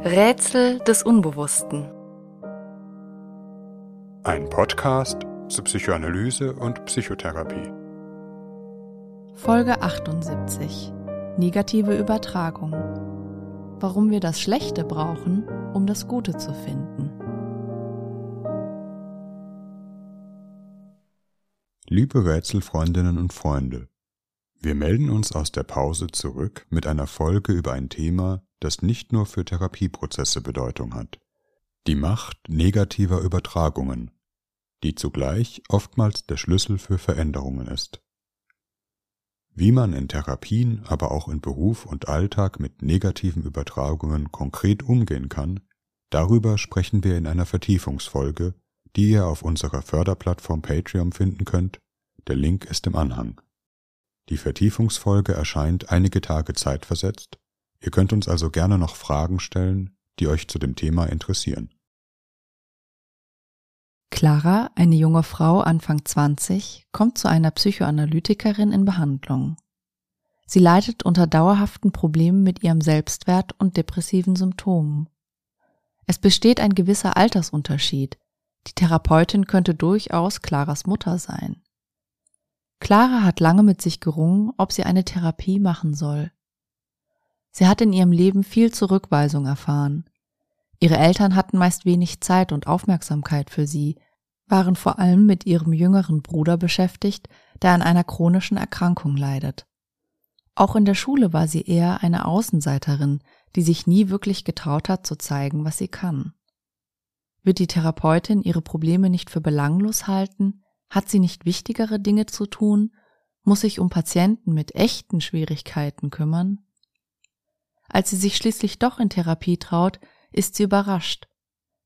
Rätsel des Unbewussten. Ein Podcast zu Psychoanalyse und Psychotherapie. Folge 78. Negative Übertragung. Warum wir das Schlechte brauchen, um das Gute zu finden. Liebe Rätselfreundinnen und Freunde, wir melden uns aus der Pause zurück mit einer Folge über ein Thema, das nicht nur für Therapieprozesse Bedeutung hat. Die Macht negativer Übertragungen, die zugleich oftmals der Schlüssel für Veränderungen ist. Wie man in Therapien, aber auch in Beruf und Alltag mit negativen Übertragungen konkret umgehen kann, darüber sprechen wir in einer Vertiefungsfolge, die ihr auf unserer Förderplattform Patreon finden könnt. Der Link ist im Anhang. Die Vertiefungsfolge erscheint einige Tage zeitversetzt Ihr könnt uns also gerne noch Fragen stellen, die euch zu dem Thema interessieren. Clara, eine junge Frau Anfang 20, kommt zu einer Psychoanalytikerin in Behandlung. Sie leidet unter dauerhaften Problemen mit ihrem Selbstwert und depressiven Symptomen. Es besteht ein gewisser Altersunterschied. Die Therapeutin könnte durchaus Claras Mutter sein. Clara hat lange mit sich gerungen, ob sie eine Therapie machen soll. Sie hat in ihrem Leben viel Zurückweisung erfahren. Ihre Eltern hatten meist wenig Zeit und Aufmerksamkeit für sie, waren vor allem mit ihrem jüngeren Bruder beschäftigt, der an einer chronischen Erkrankung leidet. Auch in der Schule war sie eher eine Außenseiterin, die sich nie wirklich getraut hat zu zeigen, was sie kann. Wird die Therapeutin ihre Probleme nicht für belanglos halten? Hat sie nicht wichtigere Dinge zu tun? Muss sich um Patienten mit echten Schwierigkeiten kümmern? Als sie sich schließlich doch in Therapie traut, ist sie überrascht.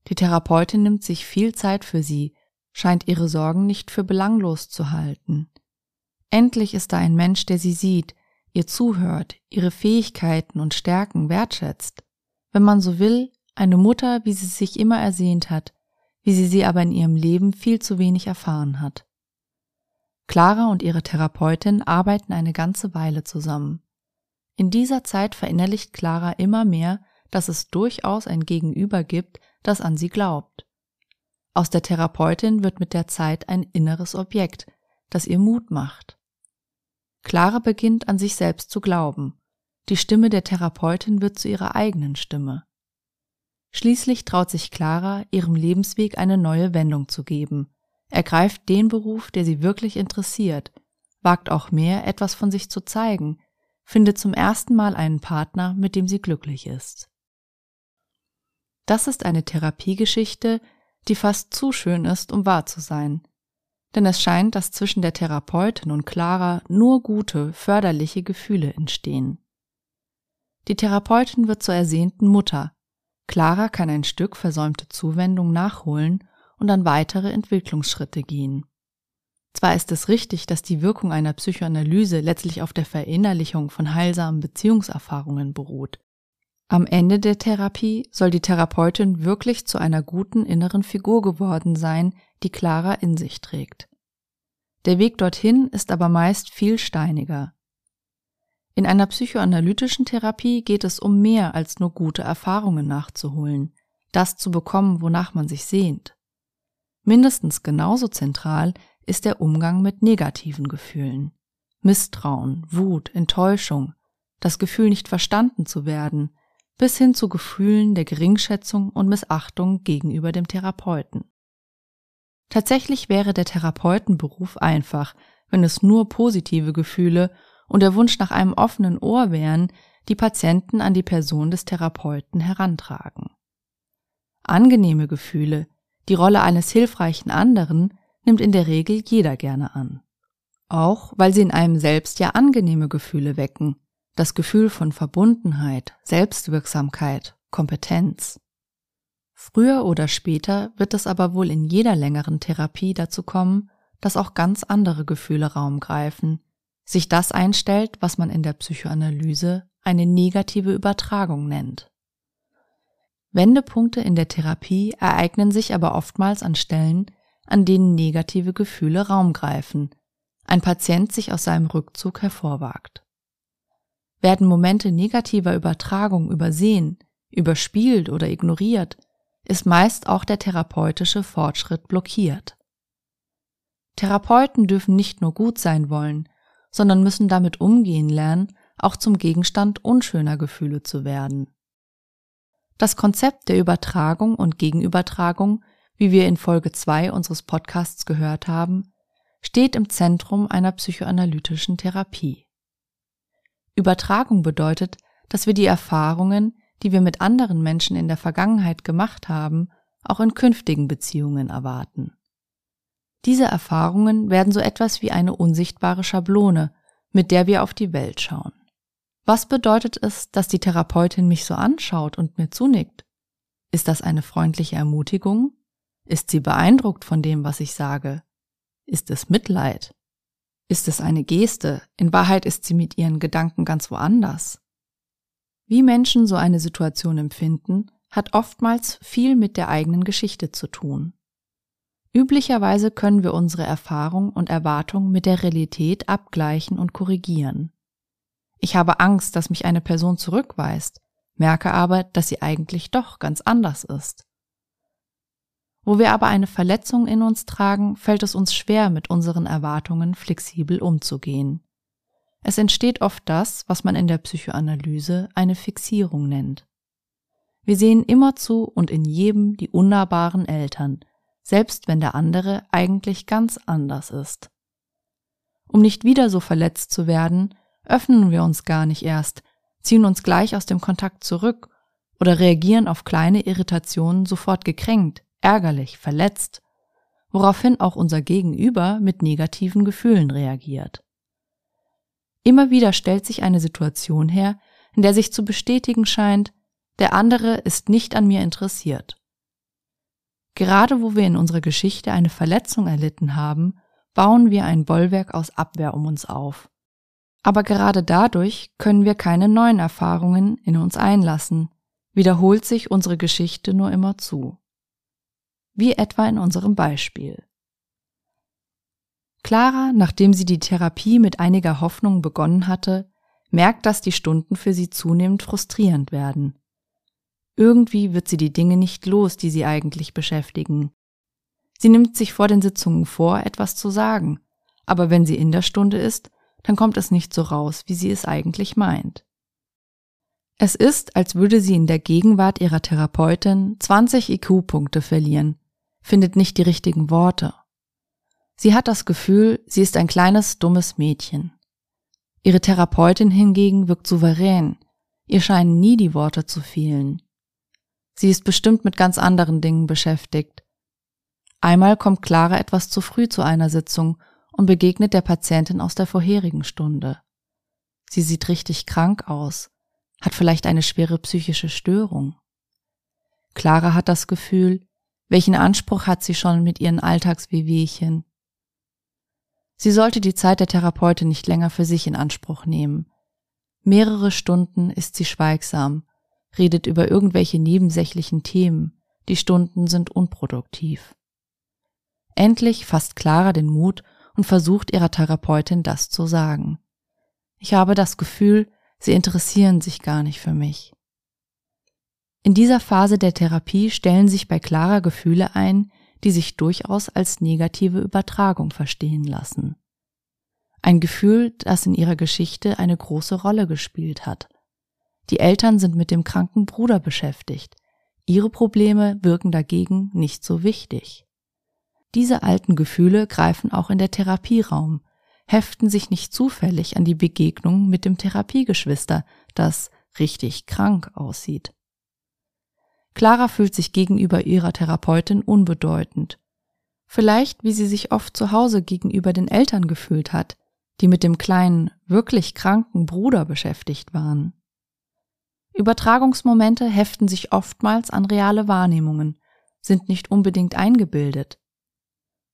Die Therapeutin nimmt sich viel Zeit für sie, scheint ihre Sorgen nicht für belanglos zu halten. Endlich ist da ein Mensch, der sie sieht, ihr zuhört, ihre Fähigkeiten und Stärken wertschätzt. Wenn man so will, eine Mutter, wie sie sich immer ersehnt hat, wie sie sie aber in ihrem Leben viel zu wenig erfahren hat. Clara und ihre Therapeutin arbeiten eine ganze Weile zusammen. In dieser Zeit verinnerlicht Clara immer mehr, dass es durchaus ein Gegenüber gibt, das an sie glaubt. Aus der Therapeutin wird mit der Zeit ein inneres Objekt, das ihr Mut macht. Clara beginnt an sich selbst zu glauben. Die Stimme der Therapeutin wird zu ihrer eigenen Stimme. Schließlich traut sich Clara, ihrem Lebensweg eine neue Wendung zu geben, ergreift den Beruf, der sie wirklich interessiert, wagt auch mehr, etwas von sich zu zeigen, findet zum ersten Mal einen Partner, mit dem sie glücklich ist. Das ist eine Therapiegeschichte, die fast zu schön ist, um wahr zu sein. Denn es scheint, dass zwischen der Therapeutin und Clara nur gute, förderliche Gefühle entstehen. Die Therapeutin wird zur ersehnten Mutter. Clara kann ein Stück versäumte Zuwendung nachholen und an weitere Entwicklungsschritte gehen. Zwar ist es richtig, dass die Wirkung einer Psychoanalyse letztlich auf der Verinnerlichung von heilsamen Beziehungserfahrungen beruht. Am Ende der Therapie soll die Therapeutin wirklich zu einer guten inneren Figur geworden sein, die Clara in sich trägt. Der Weg dorthin ist aber meist viel steiniger. In einer psychoanalytischen Therapie geht es um mehr als nur gute Erfahrungen nachzuholen, das zu bekommen, wonach man sich sehnt. Mindestens genauso zentral ist der Umgang mit negativen Gefühlen. Misstrauen, Wut, Enttäuschung, das Gefühl nicht verstanden zu werden, bis hin zu Gefühlen der Geringschätzung und Missachtung gegenüber dem Therapeuten. Tatsächlich wäre der Therapeutenberuf einfach, wenn es nur positive Gefühle und der Wunsch nach einem offenen Ohr wären, die Patienten an die Person des Therapeuten herantragen. Angenehme Gefühle, die Rolle eines hilfreichen anderen, nimmt in der Regel jeder gerne an. Auch weil sie in einem selbst ja angenehme Gefühle wecken, das Gefühl von Verbundenheit, Selbstwirksamkeit, Kompetenz. Früher oder später wird es aber wohl in jeder längeren Therapie dazu kommen, dass auch ganz andere Gefühle Raum greifen, sich das einstellt, was man in der Psychoanalyse eine negative Übertragung nennt. Wendepunkte in der Therapie ereignen sich aber oftmals an Stellen, an denen negative Gefühle Raum greifen, ein Patient sich aus seinem Rückzug hervorwagt. Werden Momente negativer Übertragung übersehen, überspielt oder ignoriert, ist meist auch der therapeutische Fortschritt blockiert. Therapeuten dürfen nicht nur gut sein wollen, sondern müssen damit umgehen lernen, auch zum Gegenstand unschöner Gefühle zu werden. Das Konzept der Übertragung und Gegenübertragung, wie wir in Folge 2 unseres Podcasts gehört haben, steht im Zentrum einer psychoanalytischen Therapie. Übertragung bedeutet, dass wir die Erfahrungen, die wir mit anderen Menschen in der Vergangenheit gemacht haben, auch in künftigen Beziehungen erwarten. Diese Erfahrungen werden so etwas wie eine unsichtbare Schablone, mit der wir auf die Welt schauen. Was bedeutet es, dass die Therapeutin mich so anschaut und mir zunickt? Ist das eine freundliche Ermutigung? Ist sie beeindruckt von dem, was ich sage? Ist es Mitleid? Ist es eine Geste? In Wahrheit ist sie mit ihren Gedanken ganz woanders. Wie Menschen so eine Situation empfinden, hat oftmals viel mit der eigenen Geschichte zu tun. Üblicherweise können wir unsere Erfahrung und Erwartung mit der Realität abgleichen und korrigieren. Ich habe Angst, dass mich eine Person zurückweist, merke aber, dass sie eigentlich doch ganz anders ist. Wo wir aber eine Verletzung in uns tragen, fällt es uns schwer, mit unseren Erwartungen flexibel umzugehen. Es entsteht oft das, was man in der Psychoanalyse eine Fixierung nennt. Wir sehen immerzu und in jedem die unnahbaren Eltern, selbst wenn der andere eigentlich ganz anders ist. Um nicht wieder so verletzt zu werden, öffnen wir uns gar nicht erst, ziehen uns gleich aus dem Kontakt zurück oder reagieren auf kleine Irritationen sofort gekränkt, ärgerlich, verletzt, woraufhin auch unser Gegenüber mit negativen Gefühlen reagiert. Immer wieder stellt sich eine Situation her, in der sich zu bestätigen scheint, der andere ist nicht an mir interessiert. Gerade wo wir in unserer Geschichte eine Verletzung erlitten haben, bauen wir ein Bollwerk aus Abwehr um uns auf. Aber gerade dadurch können wir keine neuen Erfahrungen in uns einlassen, wiederholt sich unsere Geschichte nur immer zu. Wie etwa in unserem Beispiel. Clara, nachdem sie die Therapie mit einiger Hoffnung begonnen hatte, merkt, dass die Stunden für sie zunehmend frustrierend werden. Irgendwie wird sie die Dinge nicht los, die sie eigentlich beschäftigen. Sie nimmt sich vor den Sitzungen vor, etwas zu sagen, aber wenn sie in der Stunde ist, dann kommt es nicht so raus, wie sie es eigentlich meint. Es ist, als würde sie in der Gegenwart ihrer Therapeutin 20 IQ-Punkte verlieren, findet nicht die richtigen Worte. Sie hat das Gefühl, sie ist ein kleines, dummes Mädchen. Ihre Therapeutin hingegen wirkt souverän, ihr scheinen nie die Worte zu fehlen. Sie ist bestimmt mit ganz anderen Dingen beschäftigt. Einmal kommt Clara etwas zu früh zu einer Sitzung und begegnet der Patientin aus der vorherigen Stunde. Sie sieht richtig krank aus, hat vielleicht eine schwere psychische Störung. Clara hat das Gefühl, welchen Anspruch hat sie schon mit ihren Alltagswehwehchen? Sie sollte die Zeit der Therapeutin nicht länger für sich in Anspruch nehmen. Mehrere Stunden ist sie schweigsam, redet über irgendwelche nebensächlichen Themen, die Stunden sind unproduktiv. Endlich fasst Clara den Mut und versucht ihrer Therapeutin das zu sagen. Ich habe das Gefühl, sie interessieren sich gar nicht für mich. In dieser Phase der Therapie stellen sich bei Clara Gefühle ein, die sich durchaus als negative Übertragung verstehen lassen. Ein Gefühl, das in ihrer Geschichte eine große Rolle gespielt hat. Die Eltern sind mit dem kranken Bruder beschäftigt. Ihre Probleme wirken dagegen nicht so wichtig. Diese alten Gefühle greifen auch in der Therapieraum, heften sich nicht zufällig an die Begegnung mit dem Therapiegeschwister, das richtig krank aussieht. Clara fühlt sich gegenüber ihrer Therapeutin unbedeutend. Vielleicht, wie sie sich oft zu Hause gegenüber den Eltern gefühlt hat, die mit dem kleinen, wirklich kranken Bruder beschäftigt waren. Übertragungsmomente heften sich oftmals an reale Wahrnehmungen, sind nicht unbedingt eingebildet.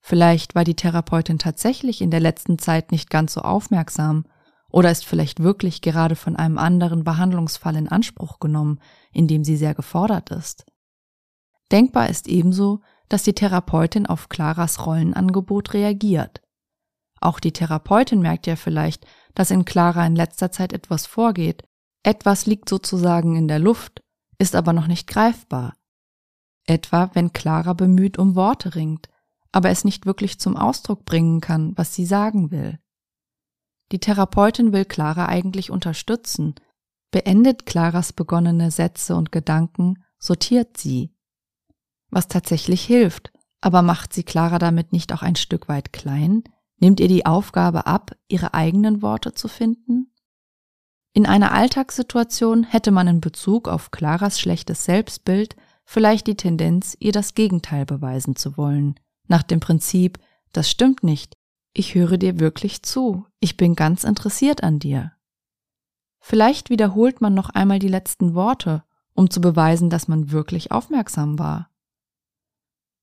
Vielleicht war die Therapeutin tatsächlich in der letzten Zeit nicht ganz so aufmerksam oder ist vielleicht wirklich gerade von einem anderen Behandlungsfall in Anspruch genommen, in dem sie sehr gefordert ist. Denkbar ist ebenso, dass die Therapeutin auf Claras Rollenangebot reagiert. Auch die Therapeutin merkt ja vielleicht, dass in Clara in letzter Zeit etwas vorgeht, etwas liegt sozusagen in der Luft, ist aber noch nicht greifbar. Etwa wenn Clara bemüht um Worte ringt, aber es nicht wirklich zum Ausdruck bringen kann, was sie sagen will. Die Therapeutin will Clara eigentlich unterstützen, beendet Claras begonnene Sätze und Gedanken, sortiert sie. Was tatsächlich hilft, aber macht sie Clara damit nicht auch ein Stück weit klein? Nimmt ihr die Aufgabe ab, ihre eigenen Worte zu finden? In einer Alltagssituation hätte man in Bezug auf Claras schlechtes Selbstbild vielleicht die Tendenz, ihr das Gegenteil beweisen zu wollen, nach dem Prinzip, das stimmt nicht, ich höre dir wirklich zu, ich bin ganz interessiert an dir. Vielleicht wiederholt man noch einmal die letzten Worte, um zu beweisen, dass man wirklich aufmerksam war.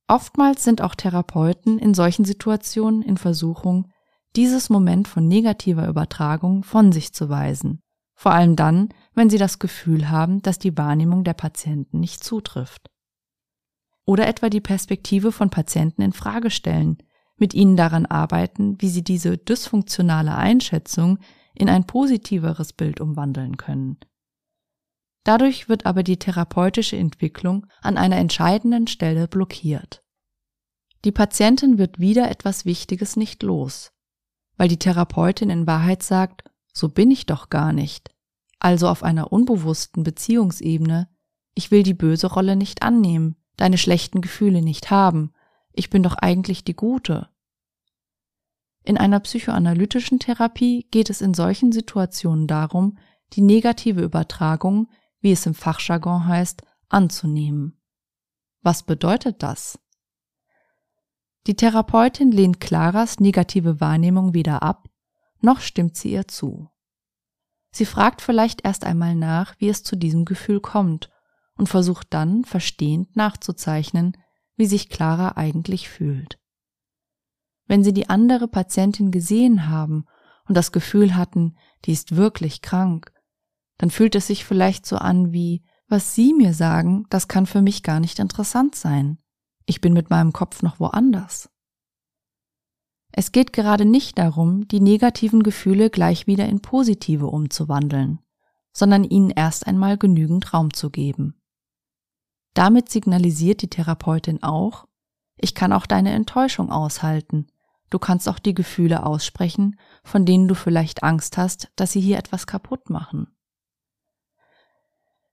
Oftmals sind auch Therapeuten in solchen Situationen in Versuchung, dieses Moment von negativer Übertragung von sich zu weisen, vor allem dann, wenn sie das Gefühl haben, dass die Wahrnehmung der Patienten nicht zutrifft. Oder etwa die Perspektive von Patienten in Frage stellen, mit ihnen daran arbeiten, wie sie diese dysfunktionale Einschätzung in ein positiveres Bild umwandeln können. Dadurch wird aber die therapeutische Entwicklung an einer entscheidenden Stelle blockiert. Die Patientin wird wieder etwas Wichtiges nicht los, weil die Therapeutin in Wahrheit sagt, so bin ich doch gar nicht, also auf einer unbewussten Beziehungsebene, ich will die böse Rolle nicht annehmen, deine schlechten Gefühle nicht haben, ich bin doch eigentlich die Gute. In einer psychoanalytischen Therapie geht es in solchen Situationen darum, die negative Übertragung, wie es im Fachjargon heißt, anzunehmen. Was bedeutet das? Die Therapeutin lehnt Claras negative Wahrnehmung weder ab, noch stimmt sie ihr zu. Sie fragt vielleicht erst einmal nach, wie es zu diesem Gefühl kommt und versucht dann verstehend nachzuzeichnen, wie sich Clara eigentlich fühlt. Wenn Sie die andere Patientin gesehen haben und das Gefühl hatten, die ist wirklich krank, dann fühlt es sich vielleicht so an wie, was Sie mir sagen, das kann für mich gar nicht interessant sein. Ich bin mit meinem Kopf noch woanders. Es geht gerade nicht darum, die negativen Gefühle gleich wieder in positive umzuwandeln, sondern ihnen erst einmal genügend Raum zu geben. Damit signalisiert die Therapeutin auch, ich kann auch deine Enttäuschung aushalten. Du kannst auch die Gefühle aussprechen, von denen du vielleicht Angst hast, dass sie hier etwas kaputt machen.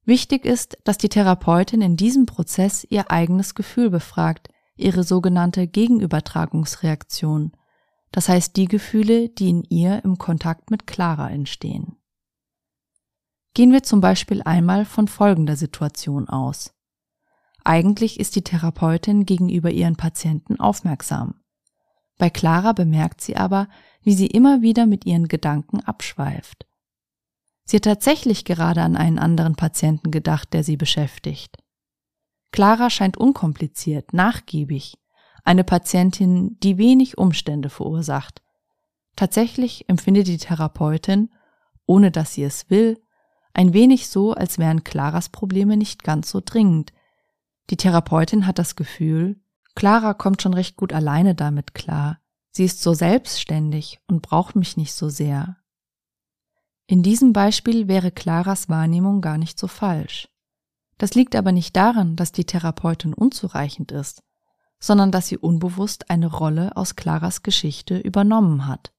Wichtig ist, dass die Therapeutin in diesem Prozess ihr eigenes Gefühl befragt, ihre sogenannte Gegenübertragungsreaktion, das heißt die Gefühle, die in ihr im Kontakt mit Clara entstehen. Gehen wir zum Beispiel einmal von folgender Situation aus. Eigentlich ist die Therapeutin gegenüber ihren Patienten aufmerksam. Bei Clara bemerkt sie aber, wie sie immer wieder mit ihren Gedanken abschweift. Sie hat tatsächlich gerade an einen anderen Patienten gedacht, der sie beschäftigt. Clara scheint unkompliziert, nachgiebig, eine Patientin, die wenig Umstände verursacht. Tatsächlich empfindet die Therapeutin, ohne dass sie es will, ein wenig so, als wären Claras Probleme nicht ganz so dringend, die Therapeutin hat das Gefühl, Clara kommt schon recht gut alleine damit klar. Sie ist so selbstständig und braucht mich nicht so sehr. In diesem Beispiel wäre Claras Wahrnehmung gar nicht so falsch. Das liegt aber nicht daran, dass die Therapeutin unzureichend ist, sondern dass sie unbewusst eine Rolle aus Claras Geschichte übernommen hat.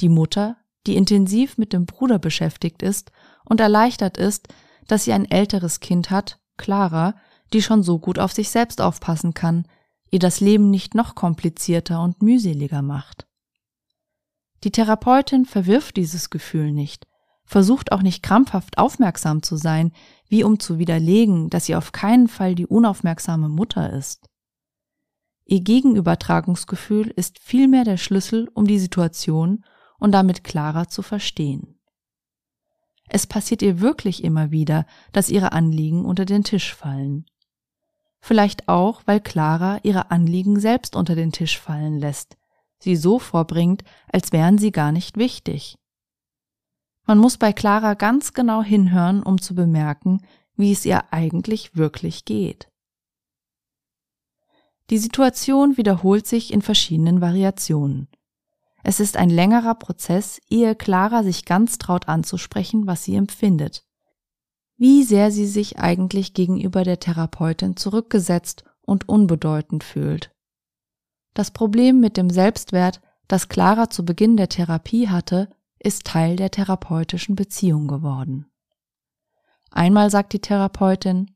Die Mutter, die intensiv mit dem Bruder beschäftigt ist und erleichtert ist, dass sie ein älteres Kind hat, Clara, die schon so gut auf sich selbst aufpassen kann, ihr das Leben nicht noch komplizierter und mühseliger macht. Die Therapeutin verwirft dieses Gefühl nicht, versucht auch nicht krampfhaft aufmerksam zu sein, wie um zu widerlegen, dass sie auf keinen Fall die unaufmerksame Mutter ist. Ihr Gegenübertragungsgefühl ist vielmehr der Schlüssel, um die Situation und damit klarer zu verstehen. Es passiert ihr wirklich immer wieder, dass ihre Anliegen unter den Tisch fallen. Vielleicht auch, weil Clara ihre Anliegen selbst unter den Tisch fallen lässt, sie so vorbringt, als wären sie gar nicht wichtig. Man muss bei Clara ganz genau hinhören, um zu bemerken, wie es ihr eigentlich wirklich geht. Die Situation wiederholt sich in verschiedenen Variationen. Es ist ein längerer Prozess, ehe Clara sich ganz traut anzusprechen, was sie empfindet. wie sehr sie sich eigentlich gegenüber der Therapeutin zurückgesetzt und unbedeutend fühlt. Das Problem mit dem Selbstwert, das Clara zu Beginn der Therapie hatte, ist Teil der therapeutischen Beziehung geworden. Einmal sagt die Therapeutin,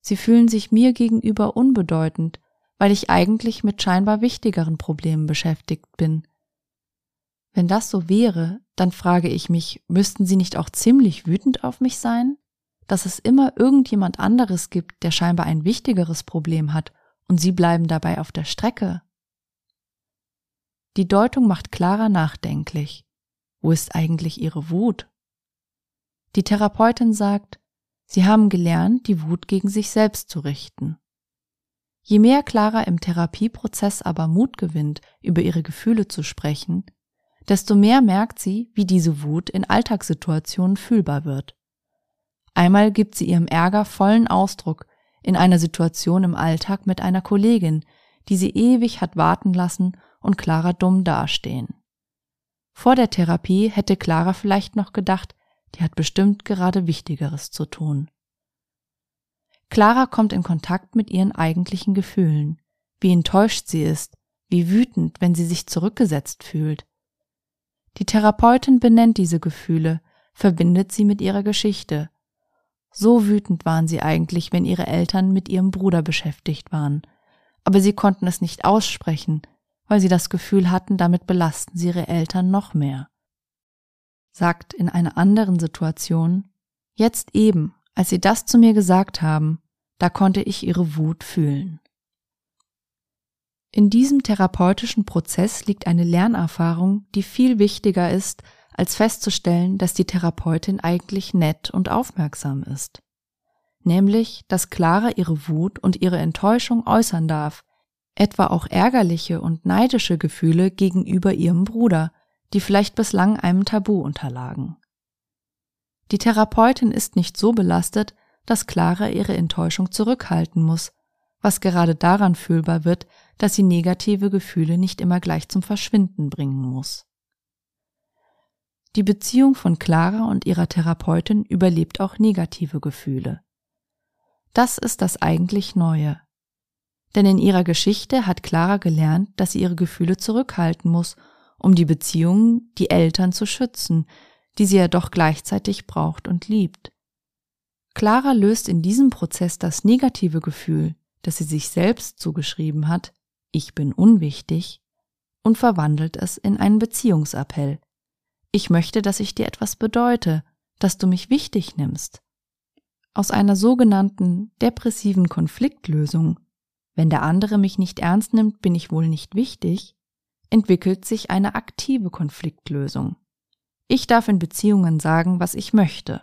Sie fühlen sich mir gegenüber unbedeutend, weil ich eigentlich mit scheinbar wichtigeren Problemen beschäftigt bin. Wenn das so wäre, dann frage ich mich, müssten Sie nicht auch ziemlich wütend auf mich sein? Dass es immer irgendjemand anderes gibt, der scheinbar ein wichtigeres Problem hat, und Sie bleiben dabei auf der Strecke. Die Deutung macht Clara nachdenklich. Wo ist eigentlich ihre Wut? Die Therapeutin sagt, sie haben gelernt, die Wut gegen sich selbst zu richten. Je mehr Clara im Therapieprozess aber Mut gewinnt, über ihre Gefühle zu sprechen, desto mehr merkt sie, wie diese Wut in Alltagssituationen fühlbar wird. Einmal gibt sie ihrem Ärger vollen Ausdruck in einer Situation im Alltag mit einer Kollegin, die sie ewig hat warten lassen und Clara dumm dastehen. Vor der Therapie hätte Clara vielleicht noch gedacht, die hat bestimmt gerade Wichtigeres zu tun. Clara kommt in Kontakt mit ihren eigentlichen Gefühlen, wie enttäuscht sie ist, wie wütend, wenn sie sich zurückgesetzt fühlt. Die Therapeutin benennt diese Gefühle, verbindet sie mit ihrer Geschichte. So wütend waren sie eigentlich, wenn ihre Eltern mit ihrem Bruder beschäftigt waren, aber sie konnten es nicht aussprechen, weil sie das Gefühl hatten, damit belasten sie ihre Eltern noch mehr. Sagt in einer anderen Situation, jetzt eben, als sie das zu mir gesagt haben, da konnte ich ihre Wut fühlen. In diesem therapeutischen Prozess liegt eine Lernerfahrung, die viel wichtiger ist, als festzustellen, dass die Therapeutin eigentlich nett und aufmerksam ist. Nämlich, dass Clara ihre Wut und ihre Enttäuschung äußern darf, etwa auch ärgerliche und neidische Gefühle gegenüber ihrem Bruder, die vielleicht bislang einem Tabu unterlagen. Die Therapeutin ist nicht so belastet, dass Clara ihre Enttäuschung zurückhalten muss, was gerade daran fühlbar wird, dass sie negative Gefühle nicht immer gleich zum Verschwinden bringen muss. Die Beziehung von Clara und ihrer Therapeutin überlebt auch negative Gefühle. Das ist das eigentlich Neue. Denn in ihrer Geschichte hat Clara gelernt, dass sie ihre Gefühle zurückhalten muss, um die Beziehungen, die Eltern zu schützen, die sie ja doch gleichzeitig braucht und liebt. Clara löst in diesem Prozess das negative Gefühl, das sie sich selbst zugeschrieben hat, ich bin unwichtig, und verwandelt es in einen Beziehungsappell. Ich möchte, dass ich dir etwas bedeute, dass du mich wichtig nimmst. Aus einer sogenannten depressiven Konfliktlösung wenn der andere mich nicht ernst nimmt, bin ich wohl nicht wichtig, entwickelt sich eine aktive Konfliktlösung. Ich darf in Beziehungen sagen, was ich möchte.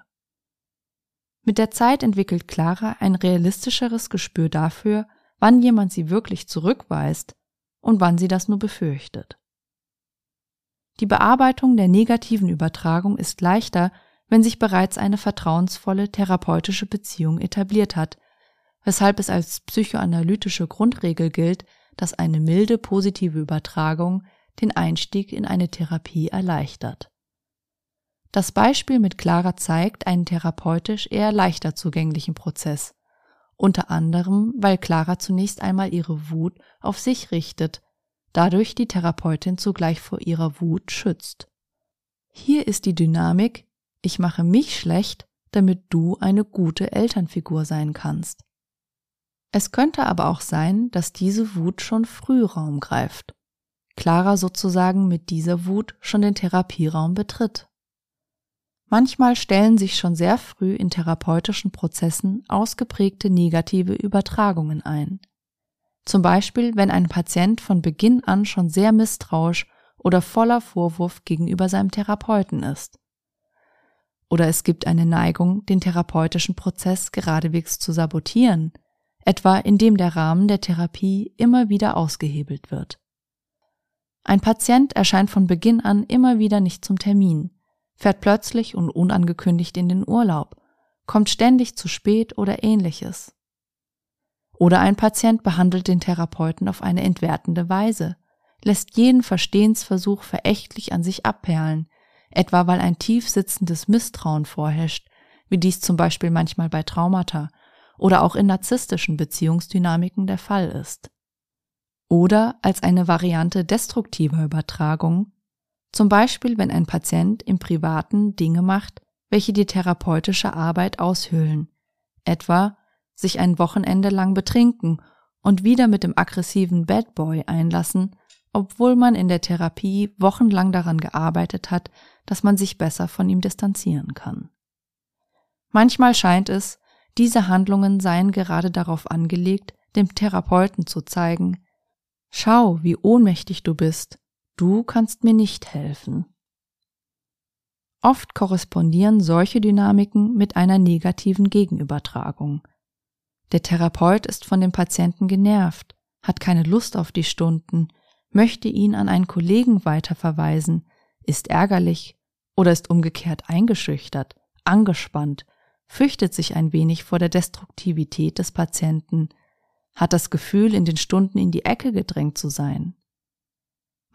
Mit der Zeit entwickelt Clara ein realistischeres Gespür dafür, wann jemand sie wirklich zurückweist und wann sie das nur befürchtet. Die Bearbeitung der negativen Übertragung ist leichter, wenn sich bereits eine vertrauensvolle therapeutische Beziehung etabliert hat, weshalb es als psychoanalytische Grundregel gilt, dass eine milde positive Übertragung den Einstieg in eine Therapie erleichtert. Das Beispiel mit Clara zeigt einen therapeutisch eher leichter zugänglichen Prozess, unter anderem, weil Clara zunächst einmal ihre Wut auf sich richtet, dadurch die Therapeutin zugleich vor ihrer Wut schützt. Hier ist die Dynamik, ich mache mich schlecht, damit du eine gute Elternfigur sein kannst. Es könnte aber auch sein, dass diese Wut schon früh Raum greift. Clara sozusagen mit dieser Wut schon den Therapieraum betritt. Manchmal stellen sich schon sehr früh in therapeutischen Prozessen ausgeprägte negative Übertragungen ein. Zum Beispiel, wenn ein Patient von Beginn an schon sehr misstrauisch oder voller Vorwurf gegenüber seinem Therapeuten ist. Oder es gibt eine Neigung, den therapeutischen Prozess geradewegs zu sabotieren, etwa indem der Rahmen der Therapie immer wieder ausgehebelt wird. Ein Patient erscheint von Beginn an immer wieder nicht zum Termin, fährt plötzlich und unangekündigt in den Urlaub, kommt ständig zu spät oder ähnliches. Oder ein Patient behandelt den Therapeuten auf eine entwertende Weise, lässt jeden Verstehensversuch verächtlich an sich abperlen, etwa weil ein tief sitzendes Misstrauen vorherrscht, wie dies zum Beispiel manchmal bei Traumata oder auch in narzisstischen Beziehungsdynamiken der Fall ist. Oder als eine Variante destruktiver Übertragung, zum Beispiel wenn ein Patient im Privaten Dinge macht, welche die therapeutische Arbeit aushöhlen, etwa sich ein Wochenende lang betrinken und wieder mit dem aggressiven Bad Boy einlassen, obwohl man in der Therapie wochenlang daran gearbeitet hat, dass man sich besser von ihm distanzieren kann. Manchmal scheint es, diese Handlungen seien gerade darauf angelegt, dem Therapeuten zu zeigen, schau, wie ohnmächtig du bist, du kannst mir nicht helfen. Oft korrespondieren solche Dynamiken mit einer negativen Gegenübertragung. Der Therapeut ist von dem Patienten genervt, hat keine Lust auf die Stunden, möchte ihn an einen Kollegen weiterverweisen, ist ärgerlich oder ist umgekehrt eingeschüchtert, angespannt, fürchtet sich ein wenig vor der Destruktivität des Patienten, hat das Gefühl, in den Stunden in die Ecke gedrängt zu sein.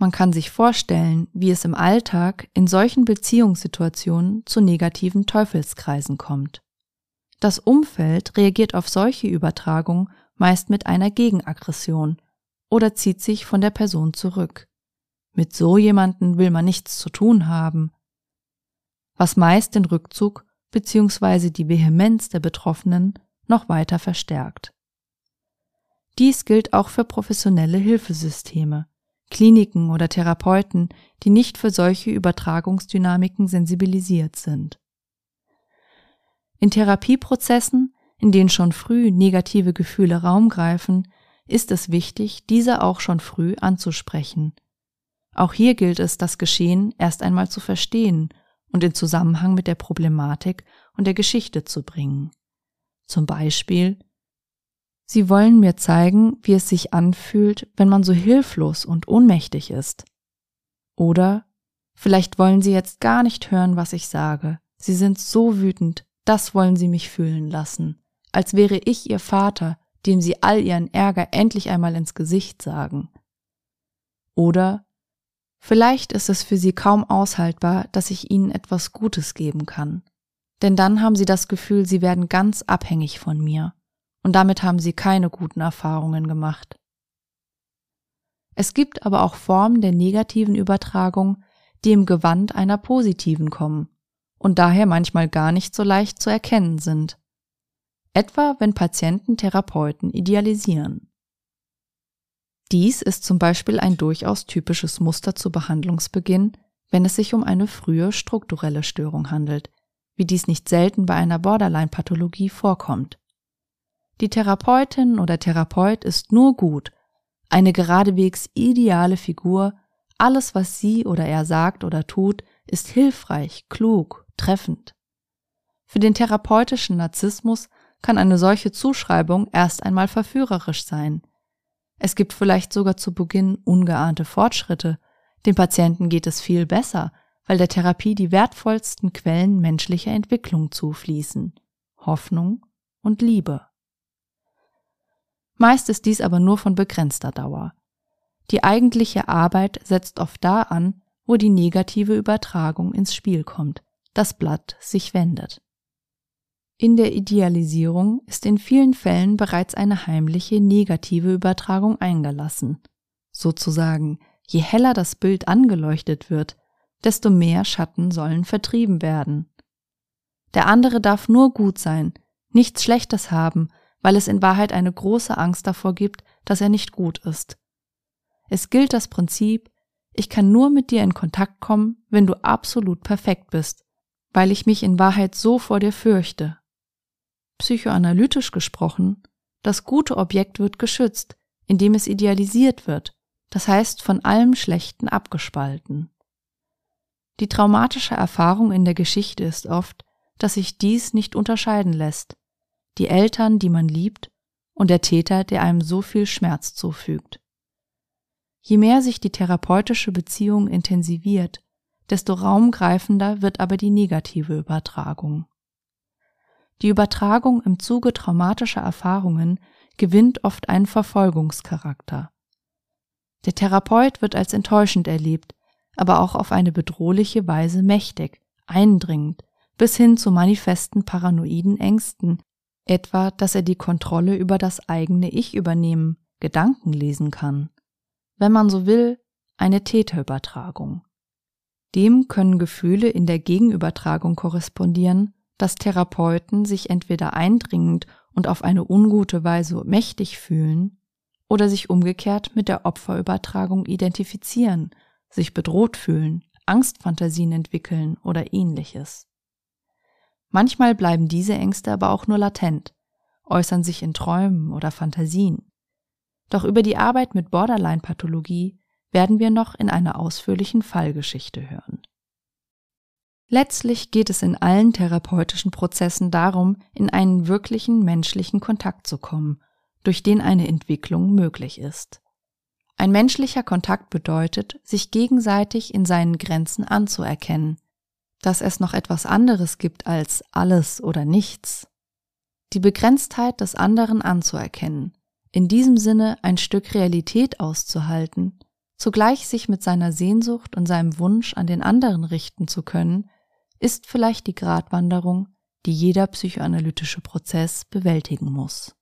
Man kann sich vorstellen, wie es im Alltag in solchen Beziehungssituationen zu negativen Teufelskreisen kommt. Das Umfeld reagiert auf solche Übertragung meist mit einer Gegenaggression oder zieht sich von der Person zurück. Mit so jemanden will man nichts zu tun haben, was meist den Rückzug bzw. die Vehemenz der Betroffenen noch weiter verstärkt. Dies gilt auch für professionelle Hilfesysteme, Kliniken oder Therapeuten, die nicht für solche Übertragungsdynamiken sensibilisiert sind. In Therapieprozessen, in denen schon früh negative Gefühle Raum greifen, ist es wichtig, diese auch schon früh anzusprechen. Auch hier gilt es, das Geschehen erst einmal zu verstehen und in Zusammenhang mit der Problematik und der Geschichte zu bringen. Zum Beispiel, Sie wollen mir zeigen, wie es sich anfühlt, wenn man so hilflos und ohnmächtig ist. Oder vielleicht wollen Sie jetzt gar nicht hören, was ich sage. Sie sind so wütend, das wollen Sie mich fühlen lassen, als wäre ich Ihr Vater, dem sie all ihren Ärger endlich einmal ins Gesicht sagen. Oder vielleicht ist es für sie kaum aushaltbar, dass ich ihnen etwas Gutes geben kann. Denn dann haben sie das Gefühl, sie werden ganz abhängig von mir, und damit haben sie keine guten Erfahrungen gemacht. Es gibt aber auch Formen der negativen Übertragung, die im Gewand einer positiven kommen und daher manchmal gar nicht so leicht zu erkennen sind etwa wenn Patienten Therapeuten idealisieren. Dies ist zum Beispiel ein durchaus typisches Muster zu Behandlungsbeginn, wenn es sich um eine frühe strukturelle Störung handelt, wie dies nicht selten bei einer Borderline-Pathologie vorkommt. Die Therapeutin oder Therapeut ist nur gut, eine geradewegs ideale Figur, alles, was sie oder er sagt oder tut, ist hilfreich, klug, treffend. Für den therapeutischen Narzissmus kann eine solche Zuschreibung erst einmal verführerisch sein. Es gibt vielleicht sogar zu Beginn ungeahnte Fortschritte. Dem Patienten geht es viel besser, weil der Therapie die wertvollsten Quellen menschlicher Entwicklung zufließen. Hoffnung und Liebe. Meist ist dies aber nur von begrenzter Dauer. Die eigentliche Arbeit setzt oft da an, wo die negative Übertragung ins Spiel kommt, das Blatt sich wendet. In der Idealisierung ist in vielen Fällen bereits eine heimliche negative Übertragung eingelassen. Sozusagen, je heller das Bild angeleuchtet wird, desto mehr Schatten sollen vertrieben werden. Der andere darf nur gut sein, nichts Schlechtes haben, weil es in Wahrheit eine große Angst davor gibt, dass er nicht gut ist. Es gilt das Prinzip, ich kann nur mit dir in Kontakt kommen, wenn du absolut perfekt bist, weil ich mich in Wahrheit so vor dir fürchte psychoanalytisch gesprochen, das gute Objekt wird geschützt, indem es idealisiert wird, das heißt von allem Schlechten abgespalten. Die traumatische Erfahrung in der Geschichte ist oft, dass sich dies nicht unterscheiden lässt, die Eltern, die man liebt, und der Täter, der einem so viel Schmerz zufügt. Je mehr sich die therapeutische Beziehung intensiviert, desto raumgreifender wird aber die negative Übertragung. Die Übertragung im Zuge traumatischer Erfahrungen gewinnt oft einen Verfolgungscharakter. Der Therapeut wird als enttäuschend erlebt, aber auch auf eine bedrohliche Weise mächtig, eindringend, bis hin zu manifesten paranoiden Ängsten, etwa, dass er die Kontrolle über das eigene Ich übernehmen, Gedanken lesen kann. Wenn man so will, eine Täterübertragung. Dem können Gefühle in der Gegenübertragung korrespondieren, dass Therapeuten sich entweder eindringend und auf eine ungute Weise mächtig fühlen oder sich umgekehrt mit der Opferübertragung identifizieren, sich bedroht fühlen, Angstfantasien entwickeln oder ähnliches. Manchmal bleiben diese Ängste aber auch nur latent, äußern sich in Träumen oder Fantasien. Doch über die Arbeit mit Borderline-Pathologie werden wir noch in einer ausführlichen Fallgeschichte hören. Letztlich geht es in allen therapeutischen Prozessen darum, in einen wirklichen menschlichen Kontakt zu kommen, durch den eine Entwicklung möglich ist. Ein menschlicher Kontakt bedeutet, sich gegenseitig in seinen Grenzen anzuerkennen, dass es noch etwas anderes gibt als alles oder nichts. Die Begrenztheit des anderen anzuerkennen, in diesem Sinne ein Stück Realität auszuhalten, zugleich sich mit seiner Sehnsucht und seinem Wunsch an den anderen richten zu können, ist vielleicht die Gratwanderung, die jeder psychoanalytische Prozess bewältigen muss.